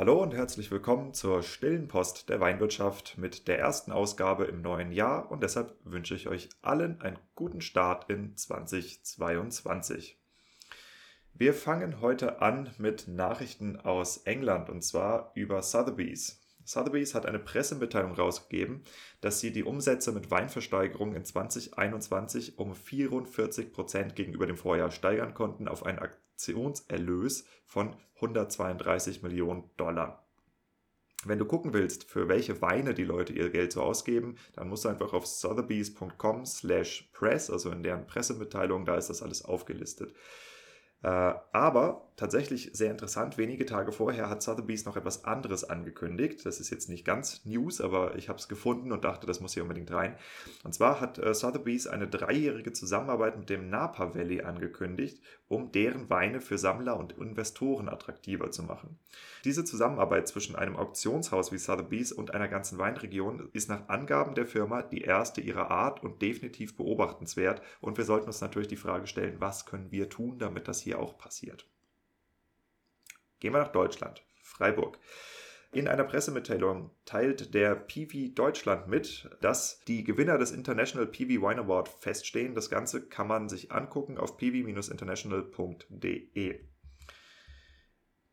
Hallo und herzlich willkommen zur stillen Post der Weinwirtschaft mit der ersten Ausgabe im neuen Jahr und deshalb wünsche ich euch allen einen guten Start in 2022. Wir fangen heute an mit Nachrichten aus England und zwar über Sotheby's. Sotheby's hat eine Pressemitteilung rausgegeben, dass sie die Umsätze mit Weinversteigerung in 2021 um 44 Prozent gegenüber dem Vorjahr steigern konnten auf einen Aktionserlös von 132 Millionen Dollar. Wenn du gucken willst, für welche Weine die Leute ihr Geld so ausgeben, dann musst du einfach auf sotheby's.com slash press, also in deren Pressemitteilung, da ist das alles aufgelistet. Äh, aber tatsächlich sehr interessant, wenige Tage vorher hat Sotheby's noch etwas anderes angekündigt. Das ist jetzt nicht ganz News, aber ich habe es gefunden und dachte, das muss hier unbedingt rein. Und zwar hat äh, Sotheby's eine dreijährige Zusammenarbeit mit dem Napa Valley angekündigt, um deren Weine für Sammler und Investoren attraktiver zu machen. Diese Zusammenarbeit zwischen einem Auktionshaus wie Sotheby's und einer ganzen Weinregion ist nach Angaben der Firma die erste ihrer Art und definitiv beobachtenswert. Und wir sollten uns natürlich die Frage stellen, was können wir tun, damit das hier auch passiert. Gehen wir nach Deutschland, Freiburg. In einer Pressemitteilung teilt der PV Deutschland mit, dass die Gewinner des International PV Wine Award feststehen. Das Ganze kann man sich angucken auf pv-international.de.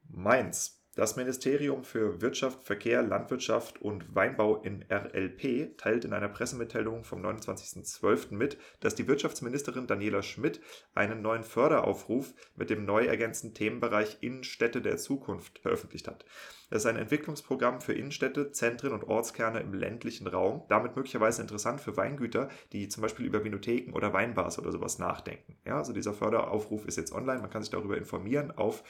Mainz. Das Ministerium für Wirtschaft, Verkehr, Landwirtschaft und Weinbau in RLP teilt in einer Pressemitteilung vom 29.12. mit, dass die Wirtschaftsministerin Daniela Schmidt einen neuen Förderaufruf mit dem neu ergänzten Themenbereich Innenstädte der Zukunft veröffentlicht hat. Das ist ein Entwicklungsprogramm für Innenstädte, Zentren und Ortskerne im ländlichen Raum, damit möglicherweise interessant für Weingüter, die zum Beispiel über Vinotheken oder Weinbars oder sowas nachdenken. Ja, also dieser Förderaufruf ist jetzt online, man kann sich darüber informieren auf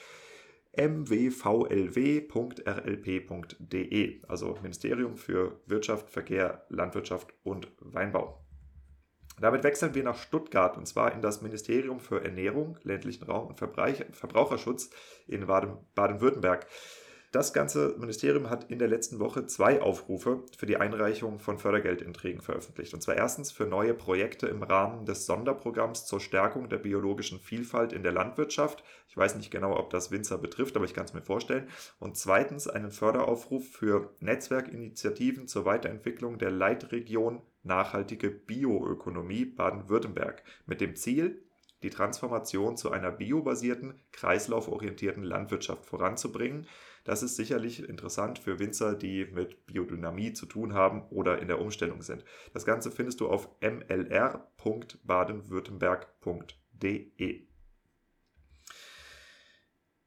mwvlw.rlp.de, also Ministerium für Wirtschaft, Verkehr, Landwirtschaft und Weinbau. Damit wechseln wir nach Stuttgart und zwar in das Ministerium für Ernährung, ländlichen Raum und Verbraucherschutz in Baden-Württemberg. Das ganze Ministerium hat in der letzten Woche zwei Aufrufe für die Einreichung von Fördergeldinträgen veröffentlicht. Und zwar erstens für neue Projekte im Rahmen des Sonderprogramms zur Stärkung der biologischen Vielfalt in der Landwirtschaft. Ich weiß nicht genau, ob das Winzer betrifft, aber ich kann es mir vorstellen. Und zweitens einen Förderaufruf für Netzwerkinitiativen zur Weiterentwicklung der Leitregion Nachhaltige Bioökonomie Baden-Württemberg mit dem Ziel, die Transformation zu einer biobasierten, kreislauforientierten Landwirtschaft voranzubringen. Das ist sicherlich interessant für Winzer, die mit Biodynamie zu tun haben oder in der Umstellung sind. Das Ganze findest du auf mlr.badenwürttemberg.de.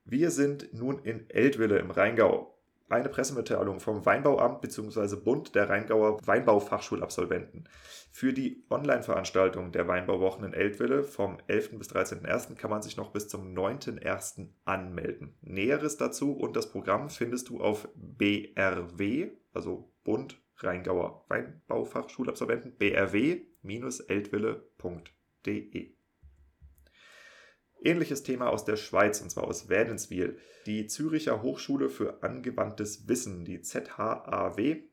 Wir sind nun in Eltville im Rheingau eine Pressemitteilung vom Weinbauamt bzw. Bund der Rheingauer Weinbaufachschulabsolventen. Für die Online-Veranstaltung der Weinbauwochen in Eltville vom 11. bis 13.01. kann man sich noch bis zum 9.01. anmelden. Näheres dazu und das Programm findest du auf BRW, also Bund Rheingauer Weinbaufachschulabsolventen, brw-eltville.de. Ähnliches Thema aus der Schweiz, und zwar aus Wädenswil. Die Züricher Hochschule für angewandtes Wissen, die ZHAW,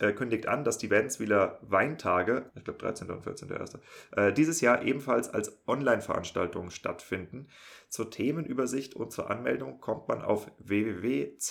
äh, kündigt an, dass die Wädenswiler Weintage, ich glaube 13. und 14.1., äh, dieses Jahr ebenfalls als Online-Veranstaltungen stattfinden. Zur Themenübersicht und zur Anmeldung kommt man auf www.zhaw.ch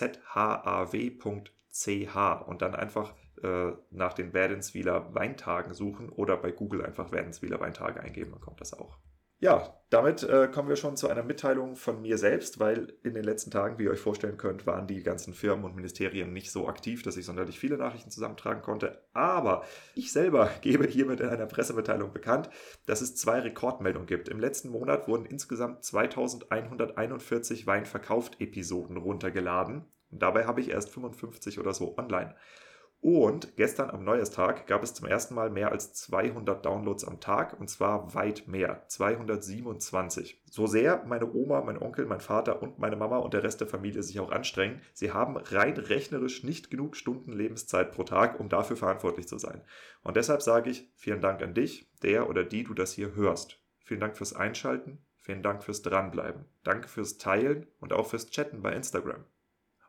und dann einfach äh, nach den Wädenswiler Weintagen suchen oder bei Google einfach Wädenswiler Weintage eingeben, dann kommt das auch. Ja, damit äh, kommen wir schon zu einer Mitteilung von mir selbst, weil in den letzten Tagen, wie ihr euch vorstellen könnt, waren die ganzen Firmen und Ministerien nicht so aktiv, dass ich sonderlich viele Nachrichten zusammentragen konnte. Aber ich selber gebe hiermit in einer Pressemitteilung bekannt, dass es zwei Rekordmeldungen gibt. Im letzten Monat wurden insgesamt 2141 Weinverkauft-Episoden runtergeladen. Und dabei habe ich erst 55 oder so online. Und gestern am Neujahrstag gab es zum ersten Mal mehr als 200 Downloads am Tag und zwar weit mehr, 227. So sehr meine Oma, mein Onkel, mein Vater und meine Mama und der Rest der Familie sich auch anstrengen, sie haben rein rechnerisch nicht genug Stunden Lebenszeit pro Tag, um dafür verantwortlich zu sein. Und deshalb sage ich vielen Dank an dich, der oder die du das hier hörst. Vielen Dank fürs Einschalten, vielen Dank fürs Dranbleiben, danke fürs Teilen und auch fürs Chatten bei Instagram.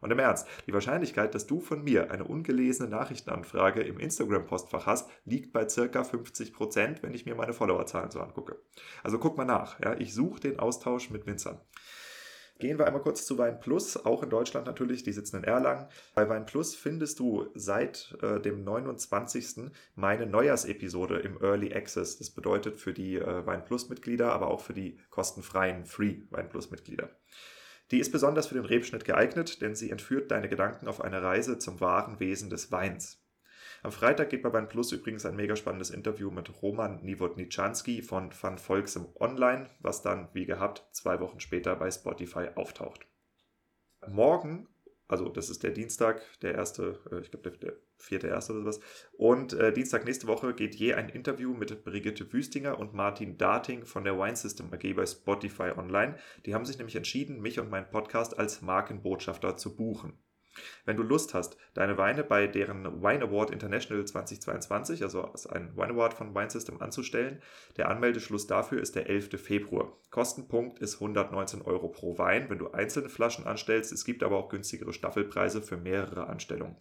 Und im Ernst, die Wahrscheinlichkeit, dass du von mir eine ungelesene Nachrichtenanfrage im Instagram-Postfach hast, liegt bei circa 50%, wenn ich mir meine Followerzahlen so angucke. Also guck mal nach. Ja? Ich suche den Austausch mit Winzern. Gehen wir einmal kurz zu Wein Plus, auch in Deutschland natürlich, die sitzen in Erlangen. Bei Wein Plus findest du seit äh, dem 29. meine Neujahrsepisode im Early Access. Das bedeutet für die äh, Wein Plus Mitglieder, aber auch für die kostenfreien Free Wein Plus Mitglieder. Die ist besonders für den Rebschnitt geeignet, denn sie entführt deine Gedanken auf eine Reise zum wahren Wesen des Weins. Am Freitag geht bei Wein Plus übrigens ein mega spannendes Interview mit Roman Nowotniczanski von Van Volksem Online, was dann, wie gehabt, zwei Wochen später bei Spotify auftaucht. Morgen, also das ist der Dienstag, der erste, äh, ich glaube der, der vierte erste oder sowas, und äh, Dienstag nächste Woche geht je ein Interview mit Brigitte Wüstinger und Martin Darting von der Wine System AG bei Spotify Online. Die haben sich nämlich entschieden, mich und meinen Podcast als Markenbotschafter zu buchen. Wenn du Lust hast, deine Weine bei deren Wine Award International 2022, also als ein Wine Award von Wine System anzustellen, der Anmeldeschluss dafür ist der 11. Februar. Kostenpunkt ist 119 Euro pro Wein, wenn du einzelne Flaschen anstellst. Es gibt aber auch günstigere Staffelpreise für mehrere Anstellungen.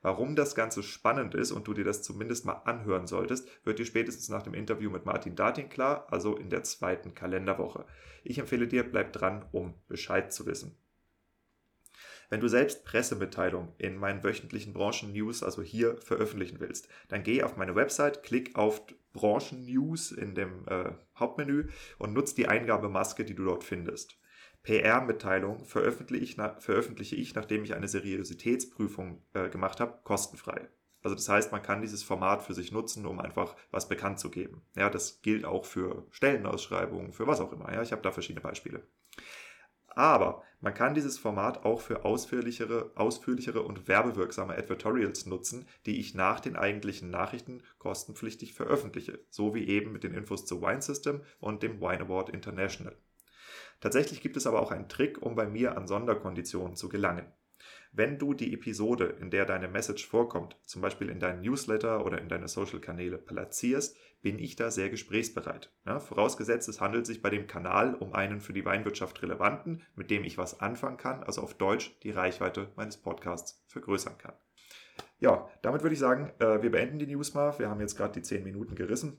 Warum das Ganze spannend ist und du dir das zumindest mal anhören solltest, wird dir spätestens nach dem Interview mit Martin Dating klar, also in der zweiten Kalenderwoche. Ich empfehle dir, bleib dran, um Bescheid zu wissen. Wenn du selbst Pressemitteilungen in meinen wöchentlichen Branchen-News, also hier, veröffentlichen willst, dann geh auf meine Website, klick auf Branchen-News in dem äh, Hauptmenü und nutze die Eingabemaske, die du dort findest. PR-Mitteilung veröffentliche ich, veröffentliche ich, nachdem ich eine Seriositätsprüfung äh, gemacht habe, kostenfrei. Also das heißt, man kann dieses Format für sich nutzen, um einfach was bekannt zu geben. Ja, das gilt auch für Stellenausschreibungen, für was auch immer. Ja, ich habe da verschiedene Beispiele. Aber man kann dieses Format auch für ausführlichere, ausführlichere und werbewirksame Advertorials nutzen, die ich nach den eigentlichen Nachrichten kostenpflichtig veröffentliche, so wie eben mit den Infos zu Wine System und dem Wine Award International. Tatsächlich gibt es aber auch einen Trick, um bei mir an Sonderkonditionen zu gelangen. Wenn du die Episode, in der deine Message vorkommt, zum Beispiel in deinen Newsletter oder in deine Social-Kanäle platzierst, bin ich da sehr gesprächsbereit. Ja, vorausgesetzt, es handelt sich bei dem Kanal um einen für die Weinwirtschaft relevanten, mit dem ich was anfangen kann, also auf Deutsch die Reichweite meines Podcasts vergrößern kann. Ja, damit würde ich sagen, äh, wir beenden die News mal. Wir haben jetzt gerade die 10 Minuten gerissen.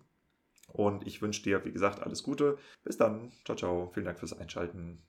Und ich wünsche dir, wie gesagt, alles Gute. Bis dann. Ciao, ciao. Vielen Dank fürs Einschalten.